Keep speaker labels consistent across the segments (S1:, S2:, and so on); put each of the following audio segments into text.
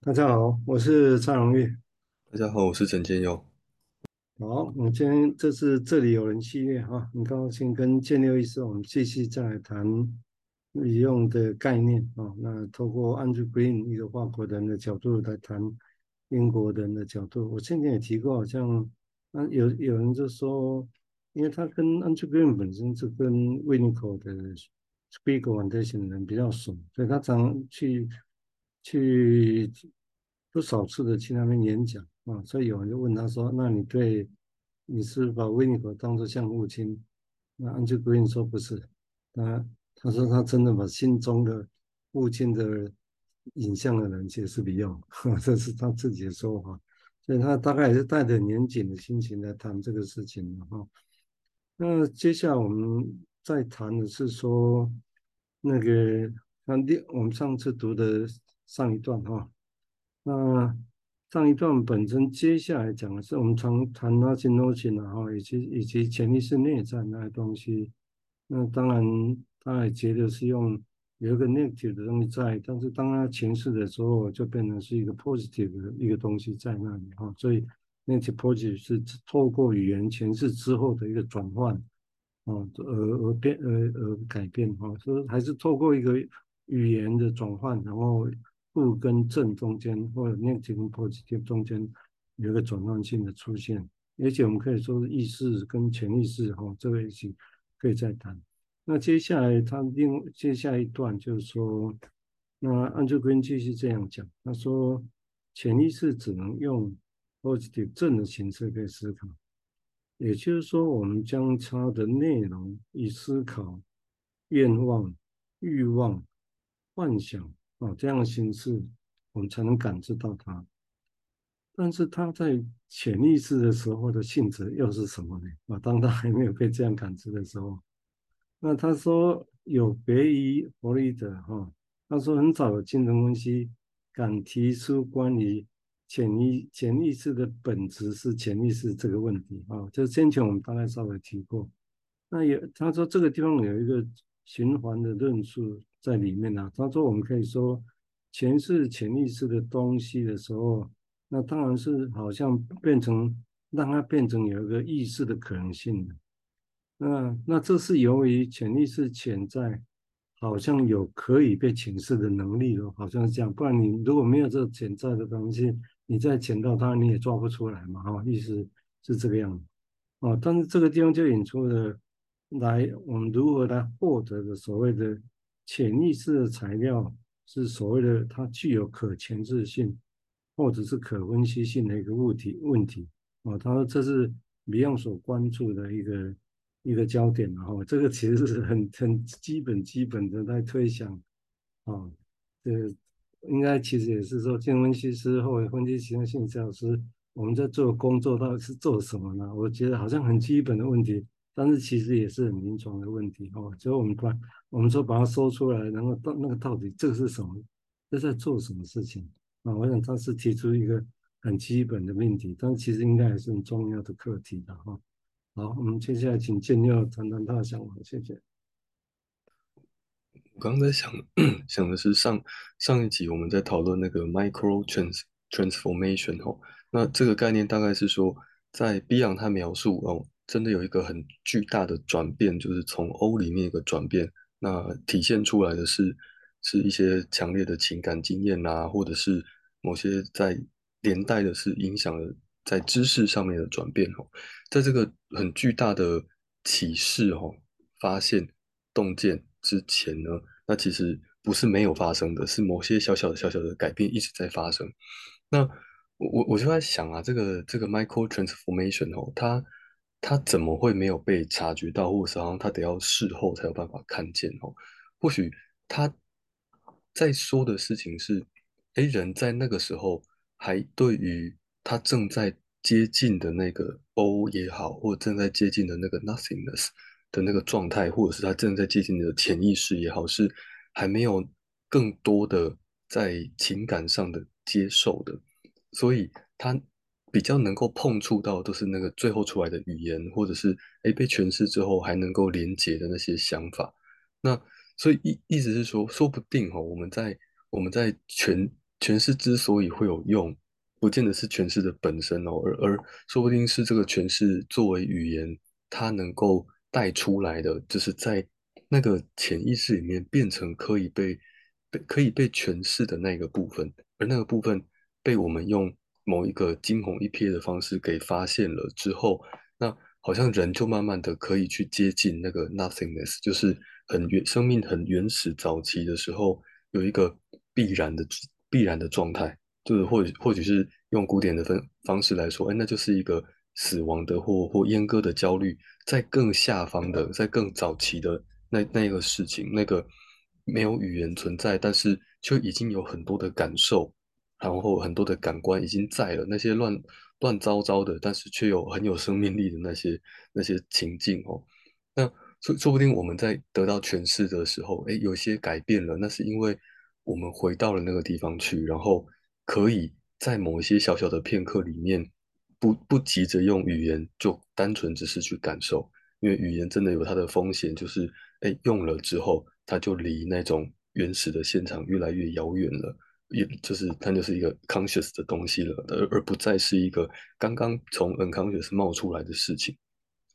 S1: 大家好，我是蔡荣玉。
S2: 大家好，我是陈建佑。
S1: 好，我们今天这是这里有人系列哈，很高兴跟建佑医师，我们继续再来谈利用的概念啊。那透过 Andrew Green 一个法国人的角度来谈英国人的角度。我之前也提过，好像啊有有人就说，因为他跟 Andrew Green 本身是跟 Winnicott 的 Spiegel Foundation 的人比较熟，所以他常去去。不少次的去那边演讲啊，所以有人就问他说：“那你对你是把维尼口当作像父亲？”那 Andrew Green 说：“不是，他他说他真的把心中的父亲的影像的人其实是比较，这是他自己的说法。所以他大概也是带着严谨的心情来谈这个事情的哈。那接下来我们再谈的是说那个那我们上次读的上一段哈。”那上一段本身接下来讲的是我们常谈那些 notion 啊，哈，以及以及潜意识内在那些东西。那当然，他也觉得是用有一个 negative 的东西在，但是当他诠释的时候，就变成是一个 positive 的一个东西在那里哈。所以 negative positive 是透过语言诠释之后的一个转换啊，而而变而而改变哈，所以还是透过一个语言的转换，然后。负跟正中间，或者 negative 跟 positive 中间有个转换性的出现，而且我们可以说是意识跟潜意识哈，这个一起可以再谈。那接下来他另接下一段就是说，那 Andrew Green 继续这样讲，他说潜意识只能用 positive 正的形式可以思考，也就是说，我们将它的内容以思考、愿望、欲望、幻想。哦，这样的形式我们才能感知到它。但是它在潜意识的时候的性质又是什么呢？啊，当他还没有被这样感知的时候，那他说有别于弗洛伊德哈，他说很早的精神分析敢提出关于潜意潜意识的本质是潜意识这个问题啊，就是先前我们大概稍微提过。那有他说这个地方有一个循环的论述。在里面呢、啊，他说我们可以说，前世潜意识的东西的时候，那当然是好像变成让它变成有一个意识的可能性的。那那这是由于潜意识潜在，好像有可以被潜释的能力了，好像是这样。不然你如果没有这潜在的东西，你再潜到它，你也抓不出来嘛。哈，意思是这个样子。哦，但是这个地方就引出了来，我们如何来获得的所谓的。潜意识的材料是所谓的，它具有可前置性，或者是可分析性的一个物体问题啊。他说这是 Beyond 所关注的一个一个焦点，然后这个其实是很很基本基本的在推想啊。这应该其实也是说，精分析师或者分析形象心理师，我们在做工作到底是做什么呢？我觉得好像很基本的问题。但是其实也是很临床的问题哦，所以我们把我们说把它说出来，然后到那个到底这个是什么，这在做什么事情啊？我想他是提出一个很基本的命题，但其实应该还是很重要的课题的哈。好，我们接下来请建佑谈谈他的想法，谢谢。
S2: 我刚刚在想想的是上上一集我们在讨论那个 micro trans transformation 哦，那这个概念大概是说在 Beyond 他描述哦。真的有一个很巨大的转变，就是从 O 里面一个转变，那体现出来的是是一些强烈的情感经验啊，或者是某些在连带的是影响了在知识上面的转变哦，在这个很巨大的启示哦、发现、洞见之前呢，那其实不是没有发生的，是某些小小的小小的改变一直在发生。那我我我就在想啊，这个这个 micro transformation 哦，它。他怎么会没有被察觉到，或者是好像他得要事后才有办法看见哦？或许他在说的事情是：哎，人在那个时候还对于他正在接近的那个 O 也好，或正在接近的那个 nothingness 的那个状态，或者是他正在接近的潜意识也好，是还没有更多的在情感上的接受的，所以他。比较能够碰触到都是那个最后出来的语言，或者是诶被诠释之后还能够连接的那些想法。那所以意意思是说，说不定哈、哦，我们在我们在诠诠释之所以会有用，不见得是诠释的本身哦，而而说不定是这个诠释作为语言，它能够带出来的，就是在那个潜意识里面变成可以被被可以被诠释的那个部分，而那个部分被我们用某一个惊鸿一瞥的方式给发现了之后，那好像人就慢慢的可以去接近那个 nothingness，就是很原生命很原始早期的时候有一个必然的必然的状态，就是或或许是用古典的分方式来说，哎，那就是一个死亡的或或阉割的焦虑，在更下方的，在更早期的那那个事情，那个没有语言存在，但是就已经有很多的感受，然后很多的感官已经在了，那些乱乱糟糟的，但是却有很有生命力的那些那些情境哦，那说说不定我们在得到诠释的时候，哎，有些改变了，那是因为。我们回到了那个地方去，然后可以在某一些小小的片刻里面，不不急着用语言，就单纯只是去感受，因为语言真的有它的风险，就是哎用了之后，它就离那种原始的现场越来越遥远了，也就是它就是一个 conscious 的东西了，而而不再是一个刚刚从 unconscious 冒出来的事情。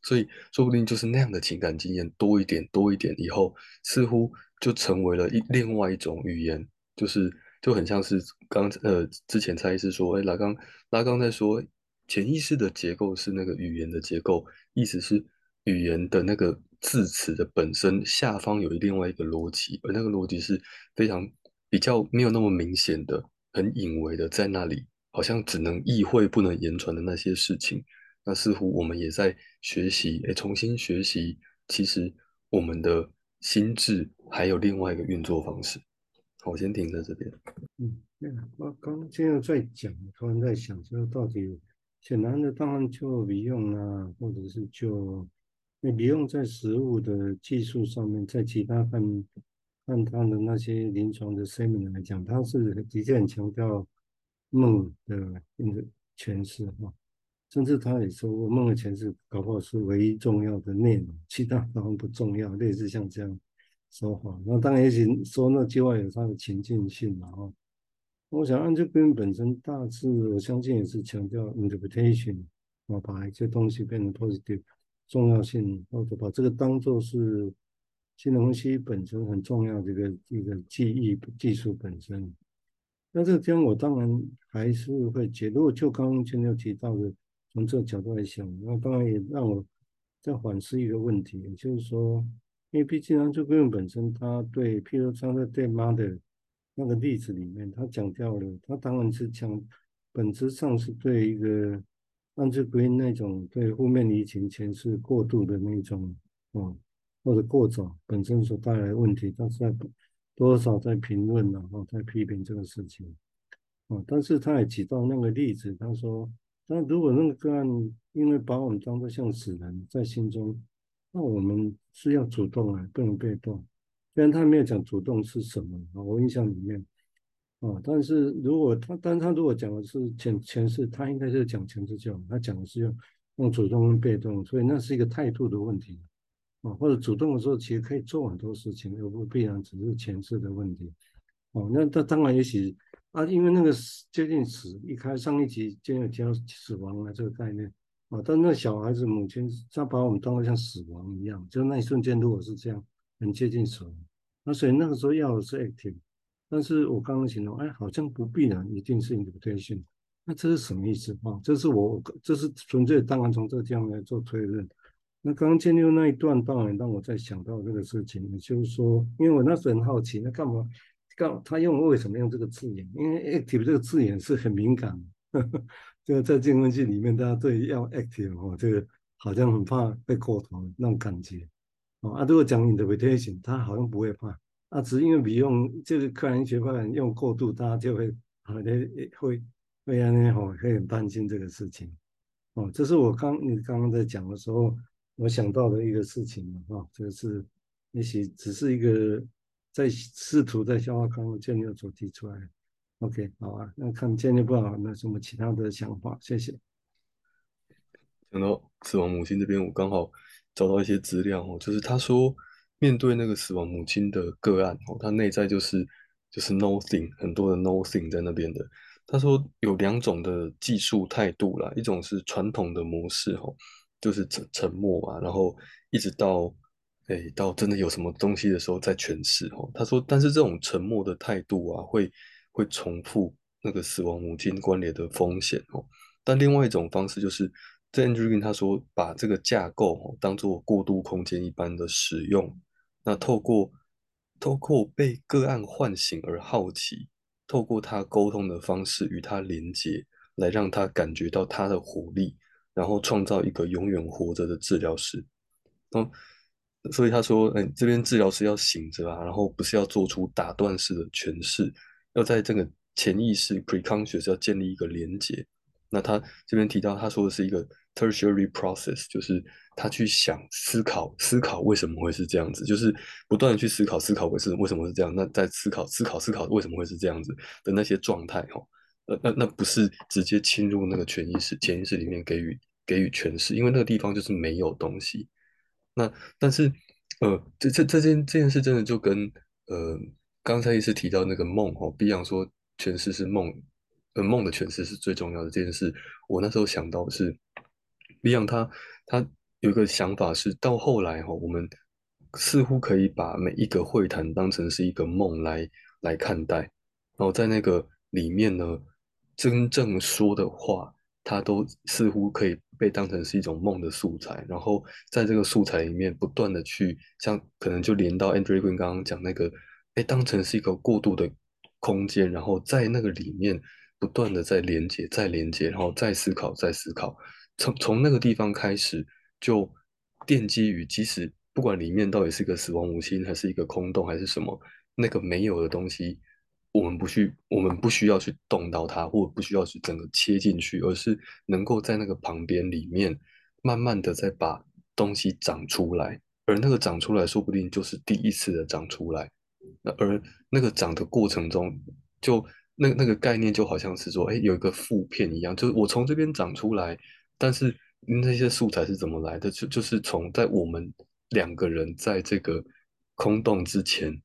S2: 所以，说不定就是那样的情感经验多一点，多一点以后，似乎就成为了一另外一种语言，就是就很像是刚呃之前蔡医师说，哎，拉刚拉刚在说潜意识的结构是那个语言的结构，意思是语言的那个字词的本身下方有另外一个逻辑，而那个逻辑是非常比较没有那么明显的，很隐微的在那里，好像只能意会不能言传的那些事情。那似乎我们也在学习，诶，重新学习。其实我们的心智还有另外一个运作方式。好，我先停在这边。
S1: 嗯，那我刚刚现在在讲，突然在想，说到底，显然的，当然就 Beyond 啊，或者是就那 Beyond 在实务的技术上面，在其他看按他的那些临床的声明来讲，他是的确很强调梦的那个诠释哈。甚至他也说过，梦的诠释搞不好是唯一重要的内容，其他当然不重要。类似像这样说法，那当然也许说那句话有它的情境性嘛哈。我想按这边本身大致，我相信也是强调 interpretation 啊，把一些东西变成 positive 重要性，或者把这个当做是新东西本身很重要的一个一个记忆技术本身。那这个地方我当然还是会解，如果就刚刚前面提到的。从这个角度来想，那当然也让我在反思一个问题，也就是说，因为毕竟安珠格伦本身，他对，譬如他在对妈的那个例子里面，他讲掉了，他当然是讲本质上是对一个安珠格伦那种对负面移情诠释过度的那种，嗯，或者过早本身所带来的问题，但是在多少在评论然后在批评这个事情，哦，但是他也举到那个例子，他说。那如果那个个案因为把我们当作像死人在心中，那我们是要主动啊，不能被动。虽然他没有讲主动是什么啊，我印象里面啊，但是如果他，但他如果讲的是前前世，他应该是讲前世教，他讲的是用用主动跟被动，所以那是一个态度的问题啊，或者主动的时候其实可以做很多事情，而不必然只是前置的问题。哦，那他当然也许。啊，因为那个接近死，一开上一集就有提到死亡啊这个概念啊，但那小孩子母亲他把我们当作像死亡一样，就那一瞬间如果是这样，很接近死亡，那所以那个时候要的是 active，但是我刚刚形容，哎，好像不必然一定是 invitation，那这是什么意思啊？这是我这是纯粹当然从这个地方来做推论。那刚刚建立那一段当然让我在想到这个事情，也就是说，因为我那时候很好奇，那干嘛？干他用为什么用这个字眼？因为 active 这个字眼是很敏感的，呵呵，这个在进分析里面，大家对要 active 哦，这个好像很怕被过头那种感觉哦。啊，如果讲 interpretation，他好像不会怕。啊，只因为比用这个克兰学派用过度，大家就会好像会会让人吼会很担心这个事情。哦，这是我刚你刚刚在讲的时候，我想到的一个事情嘛，啊，这个是也许只是一个。在试图在消化康复建立所提出来，OK，好啊，那看建立不好，那什么其他的想法？谢谢。
S2: 讲到死亡母亲这边，我刚好找到一些资料哦，就是他说面对那个死亡母亲的个案哦，他内在就是就是 nothing 很多的 nothing 在那边的。他说有两种的技术态度啦，一种是传统的模式吼，就是沉沉默嘛，然后一直到诶到真的有什么东西的时候再诠释哦。他说，但是这种沉默的态度啊，会会重复那个死亡母亲关联的风险哦。但另外一种方式就是，在 Andrew Green 他说把这个架构哦当做过渡空间一般的使用，那透过透过被个案唤醒而好奇。透过他沟通的方式与他连接，来让他感觉到他的活力，然后创造一个永远活着的治疗师。嗯，所以他说，哎，这边治疗师要醒着啊，然后不是要做出打断式的诠释，要在这个潜意识 （preconscious） 要建立一个连接。那他这边提到，他说的是一个 tertiary process，就是他去想、思考、思考为什么会是这样子，就是不断的去思考、思考为什么为什么是这样。那在思考、思考、思考为什么会是这样子的那些状态，哈，那那那不是直接侵入那个潜意识、潜意识里面给予给予诠释，因为那个地方就是没有东西。那但是，呃，这这这件这件事真的就跟呃刚才一直提到那个梦，哦，比方说诠释是梦。呃，梦的诠释是最重要的这件事。我那时候想到是，Beyond 他他有一个想法是，到后来哈，我们似乎可以把每一个会谈当成是一个梦来来看待，然后在那个里面呢，真正说的话，它都似乎可以被当成是一种梦的素材，然后在这个素材里面不断的去，像可能就连到 Andrew Green 刚刚讲那个，哎，当成是一个过渡的空间，然后在那个里面。不断的在连接，再连接，然后再思考，再思考。从从那个地方开始，就奠基于，即使不管里面到底是个死亡母亲，还是一个空洞，还是什么，那个没有的东西，我们不需，我们不需要去动到它，或者不需要去整个切进去，而是能够在那个旁边里面，慢慢的再把东西长出来。而那个长出来，说不定就是第一次的长出来。而那个长的过程中，就。那那个概念就好像是说，哎，有一个负片一样，就是我从这边长出来，但是那些素材是怎么来的？就就是从在我们两个人在这个空洞之前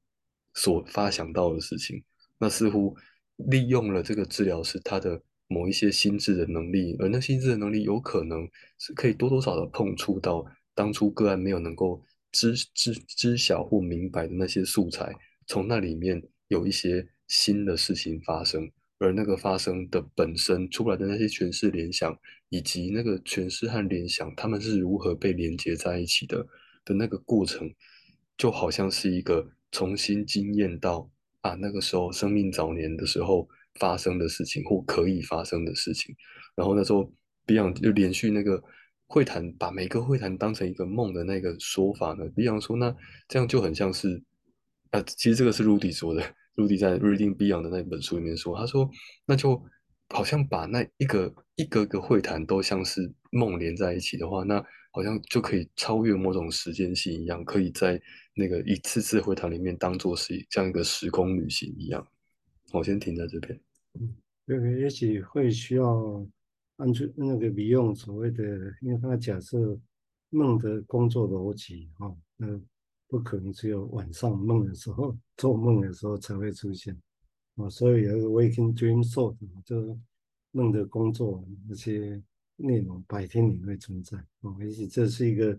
S2: 所发想到的事情，那似乎利用了这个治疗师他的某一些心智的能力，而那心智的能力有可能是可以多多少少碰触到当初个案没有能够知知知晓或明白的那些素材，从那里面有一些。新的事情发生，而那个发生的本身出来的那些诠释联想，以及那个诠释和联想，他们是如何被连接在一起的的那个过程，就好像是一个重新经验到啊，那个时候生命早年的时候发生的事情或可以发生的事情。然后那时候 Beyond 就连续那个会谈，把每个会谈当成一个梦的那个说法呢，Beyond 说，那这样就很像是啊，其实这个是 Rudy 说的。，Rudy 在《Reading Beyond》的那本书里面说：“他说，那就好像把那一个一个个会谈都像是梦连在一起的话，那好像就可以超越某种时间性一样，可以在那个一次次会谈里面当做是像一个时空旅行一样。”我先停在这边。
S1: 嗯，这个也许会需要按照那个利用所谓的，因为他假设梦的工作逻辑哈，嗯。不可能只有晚上梦的时候，做梦的时候才会出现啊，所以有一个 waking dream thought，就梦的工作那些内容白天也会存在啊，也许这是一个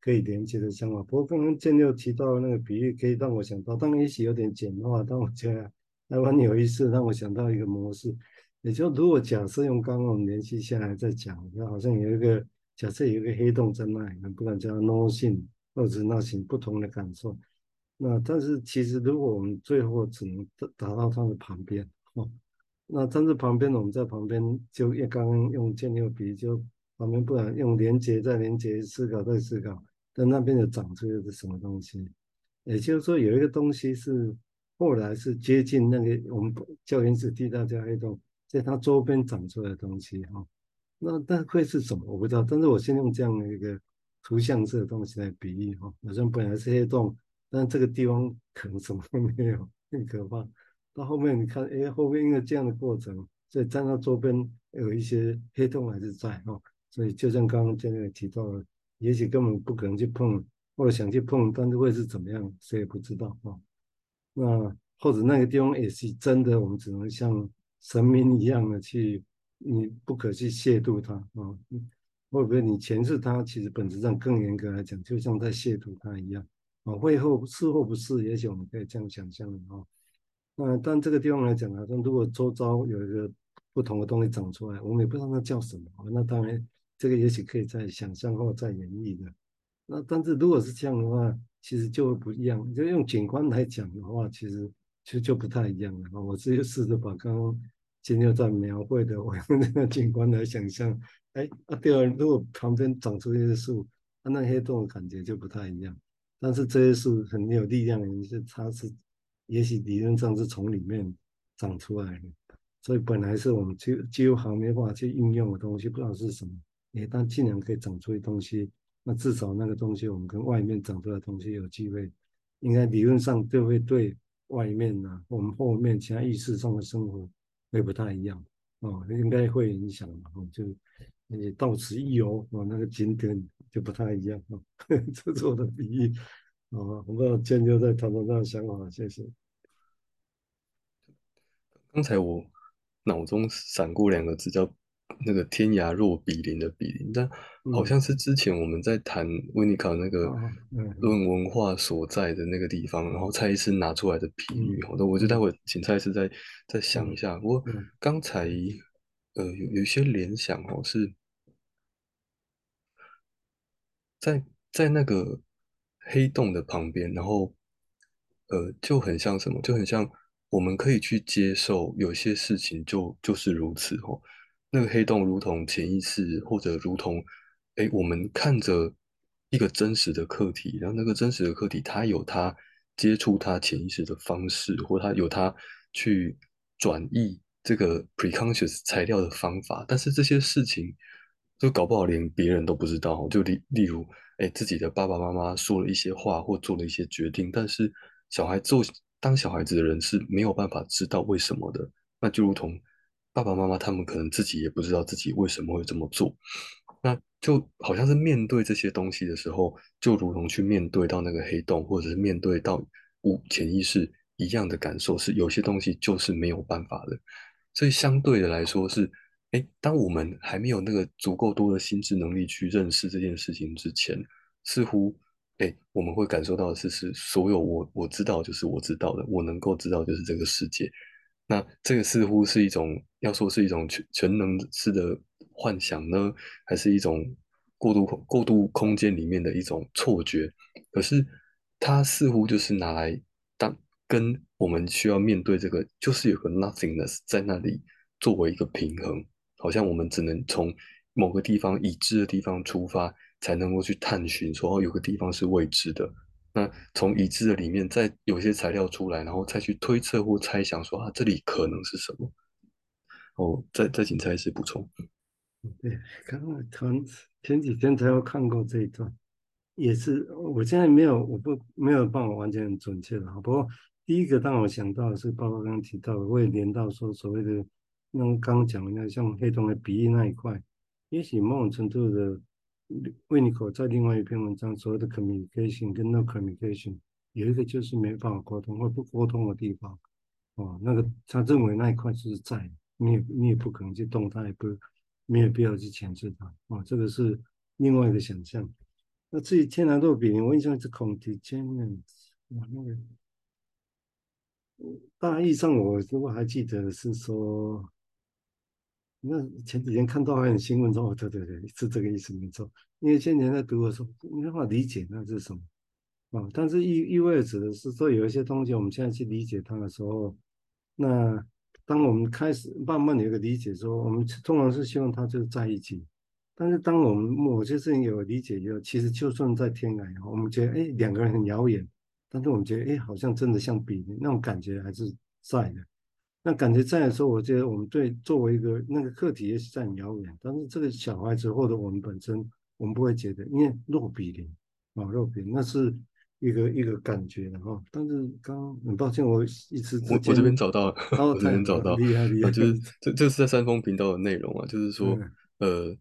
S1: 可以连接的想法。不过刚刚建六提到的那个比喻，可以让我想到，当然也许有点简化，但我觉得还蛮有意思，让我想到一个模式，也就如果假设用刚刚我们联系下来在讲，那好像有一个假设有一个黑洞在那里，不管叫 nothing。或者那些不同的感受，那但是其实如果我们最后只能达到它的旁边哦，那但是旁边我们在旁边就也刚刚用建六比就旁边不然用连接再连接思考再思考，但那边就长出来的什么东西？也就是说有一个东西是后来是接近那个我们叫原子地大叫黑洞，在它周边长出来的东西哈，那但会是什么我不知道，但是我先用这样的一个。图像这个东西来比喻哈，好像本来是黑洞，但这个地方可能什么都没有，更可怕。到后面你看，哎，后面因为这样的过程，所以在它周边有一些黑洞还是在哈，所以就像刚刚建六提到的，也许根本不可能去碰，或者想去碰，但是会是怎么样，谁也不知道哈。那或者那个地方也是真的，我们只能像神明一样的去，你不可去亵渎它啊。会不会你前世它，其实本质上更严格来讲，就像在亵渎它一样啊？会或是或不是，也许我们可以这样想象的啊。那但这个地方来讲啊，那如果周遭有一个不同的东西长出来，我们也不知道那叫什么，那当然这个也许可以再想象或再演绎的。那但是如果是这样的话，其实就会不一样。就用景观来讲的话，其实其实就不太一样了。我直接试着把刚刚今天在描绘的 我用那个景观来想象，哎，啊对啊，如果旁边长出一些树，那那黑洞的感觉就不太一样。但是这些树很有力量的，是它是也许理论上是从里面长出来的，所以本来是我们就几乎还没办法去应用的东西，不知道是什么，哎，但竟然可以长出一东西。那至少那个东西，我们跟外面长出来的东西有机会，应该理论上就会对外面呢、我们后面其他意识上的生活会不太一样哦，应该会影响嘛，哦，就你到此一游哦，那个景点就不太一样哦，这是我的比喻哦，我不知道建就在谈谈这样的想法，谢谢。
S2: 刚才我脑中闪过两个字叫。那个天涯若比邻的比邻，但好像是之前我们在谈维尼卡那个论文化所在的那个地方，然后蔡医师拿出来的比喻，好的，我就待会请蔡医师再再想一下。不过刚才呃有有一些联想哦，是在在那个黑洞的旁边，然后呃就很像什么，就很像我们可以去接受有些事情就就是如此哦。那个黑洞如同潜意识，或者如同，哎，我们看着一个真实的课题，然后那个真实的课题，它有它接触它潜意识的方式，或它有它去转译这个 preconscious 材料的方法。但是这些事情，就搞不好连别人都不知道。就例例如，哎，自己的爸爸妈妈说了一些话，或做了一些决定，但是小孩做当小孩子的人是没有办法知道为什么的。那就如同。爸爸妈妈他们可能自己也不知道自己为什么会这么做，那就好像是面对这些东西的时候，就如同去面对到那个黑洞，或者是面对到无潜意识一样的感受，是有些东西就是没有办法的。所以相对的来说是，哎，当我们还没有那个足够多的心智能力去认识这件事情之前，似乎，哎，我们会感受到的是，是所有我我知道就是我知道的，我能够知道就是这个世界。那这个似乎是一种，要说是一种全全能式的幻想呢，还是一种过渡空过渡空间里面的一种错觉？可是它似乎就是拿来当跟我们需要面对这个，就是有个 nothingness 在那里作为一个平衡，好像我们只能从某个地方已知的地方出发，才能够去探寻，说哦，有个地方是未知的。那从已知的里面再有些材料出来，然后再去推测或猜想说啊，这里可能是什么？哦，再再请蔡医师补充。
S1: 对，刚刚前几天才有看过这一段，也是我现在没有，我不没有办法完全很准确的。不过第一个让我想到的是，包括刚刚提到的，我也连到说所谓的那刚刚讲的那像黑洞的鼻翼那一块，也许某种程度的。维尼口在另外一篇文章所谓的 communication 跟 no communication 有一个就是没办法沟通或不沟通的地方，哦，那个他认为那一块就是在，你也你也不可能去动它，也不没有必要去牵制它，哦，这个是另外一个想象。那至于天然若比邻，我印象是 contingent，那个大意上我如果还记得是说。那前几天看到还有新闻说，哦，对对对，是这个意思没错。因为先前在读的时候，没办法理解那是什么啊。但是意意味着指的是说，有一些东西我们现在去理解它的时候，那当我们开始慢慢有一个理解，说我们通常是希望它就在一起。但是当我们某些事情有理解以后，其实就算在天涯，我们觉得哎两个人很遥远，但是我们觉得哎好像真的像比，那种感觉还是在的。那感觉在的时候，我觉得我们对作为一个那个课题也是在很遥远，但是这个小孩子或者我们本身，我们不会觉得，因为若比邻啊，若比邻那是一个一个感觉的哈。但是刚很抱歉，我一直
S2: 我我这边找到了，
S1: 哦、
S2: 我这边找到，
S1: 厉害厉害，
S2: 啊、就是这这是在三峰频道的内容啊，就是说、嗯、呃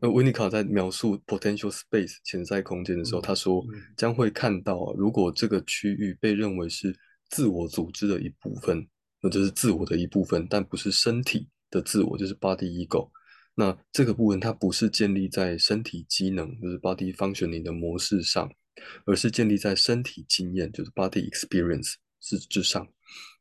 S2: 呃，维尼卡在描述 potential space 潜在空间的时候，嗯、他说将会看到，如果这个区域被认为是自我组织的一部分，那就是自我的一部分，但不是身体的自我，就是 body ego。那这个部分它不是建立在身体机能，就是 body functioning 的模式上，而是建立在身体经验，就是 body experience 之之上。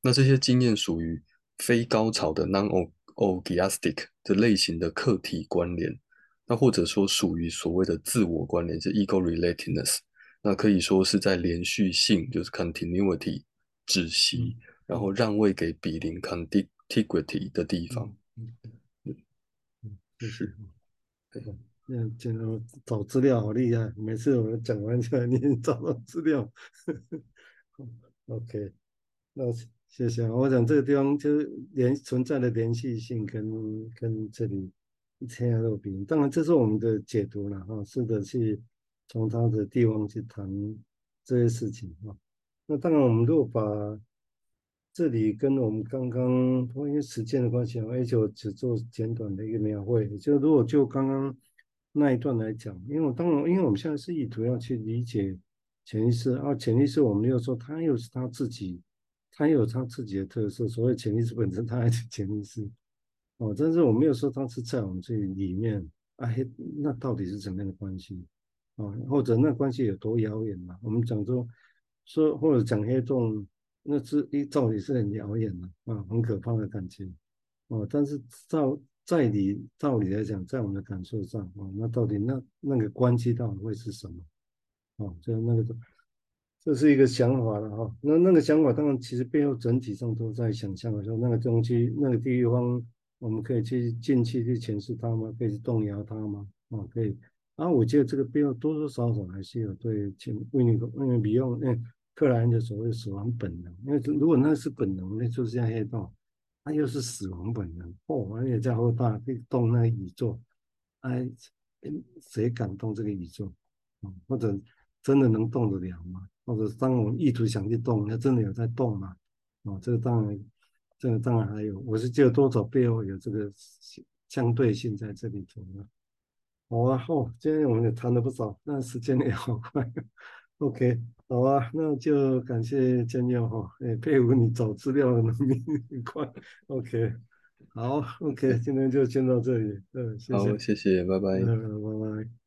S2: 那这些经验属于非高潮的 non-orgastic 的类型的客体关联，那或者说属于所谓的自我关联，是 ego relatedness。那可以说是在连续性，就是 continuity 止息，然后让位给比邻 contiguity 的地方。
S1: 是，对，那讲到找资料好厉害，每次我们讲完就来 你找到资料。OK，那谢谢。我想这个地方就是连存在的连续性跟跟这里天涯若比邻，当然这是我们的解读了哈，试着去从他的地方去谈这些事情哈。那当然我们如果把这里跟我们刚刚因为时间的关系，而且我只做简短的一个描绘。就如果就刚刚那一段来讲，因为我当然，因为我们现在是意图要去理解潜意识，啊，潜意识我们又说它又是它自己，它有它自己的特色。所谓潜意识本身，它还是潜意识，哦，但是我没有说它是在我们这里面，啊，那到底是怎么样的关系？啊，或者那关系有多遥远嘛？我们讲说说或者讲黑洞。那是一照理是很遥远的啊，很可怕的感觉哦。但是照在理道理来讲，在我们的感受上啊，那到底那那个关系到底会是什么？哦，就那个，这是一个想法了哈。那那个想法当然其实背后整体上都在想象的时候，那个东西那个地方，我们可以去进去去诠释它吗？可以去动摇它吗？啊，可以。啊，我觉得这个背后多多少少还是有对前为你为你比用嗯。克莱恩的所谓死亡本能，因为如果那是本能，那就是像黑洞，它又是死亡本能哦，而且在后大可以动那个宇宙，哎，谁敢动这个宇宙？嗯，或者真的能动得了吗？或者当我们意图想去动，那真的有在动吗？哦，这个当然，这个当然还有，我是觉得多少背后有这个相对性在这里头呢。好啊，哦，今天我们也谈了不少，那时间也好快。OK，好啊，那就感谢建佑哈，也佩服你找资料的能力很快。OK，好，OK，今天就先到这里，嗯，谢谢，
S2: 好，谢谢，拜拜，
S1: 嗯，拜拜。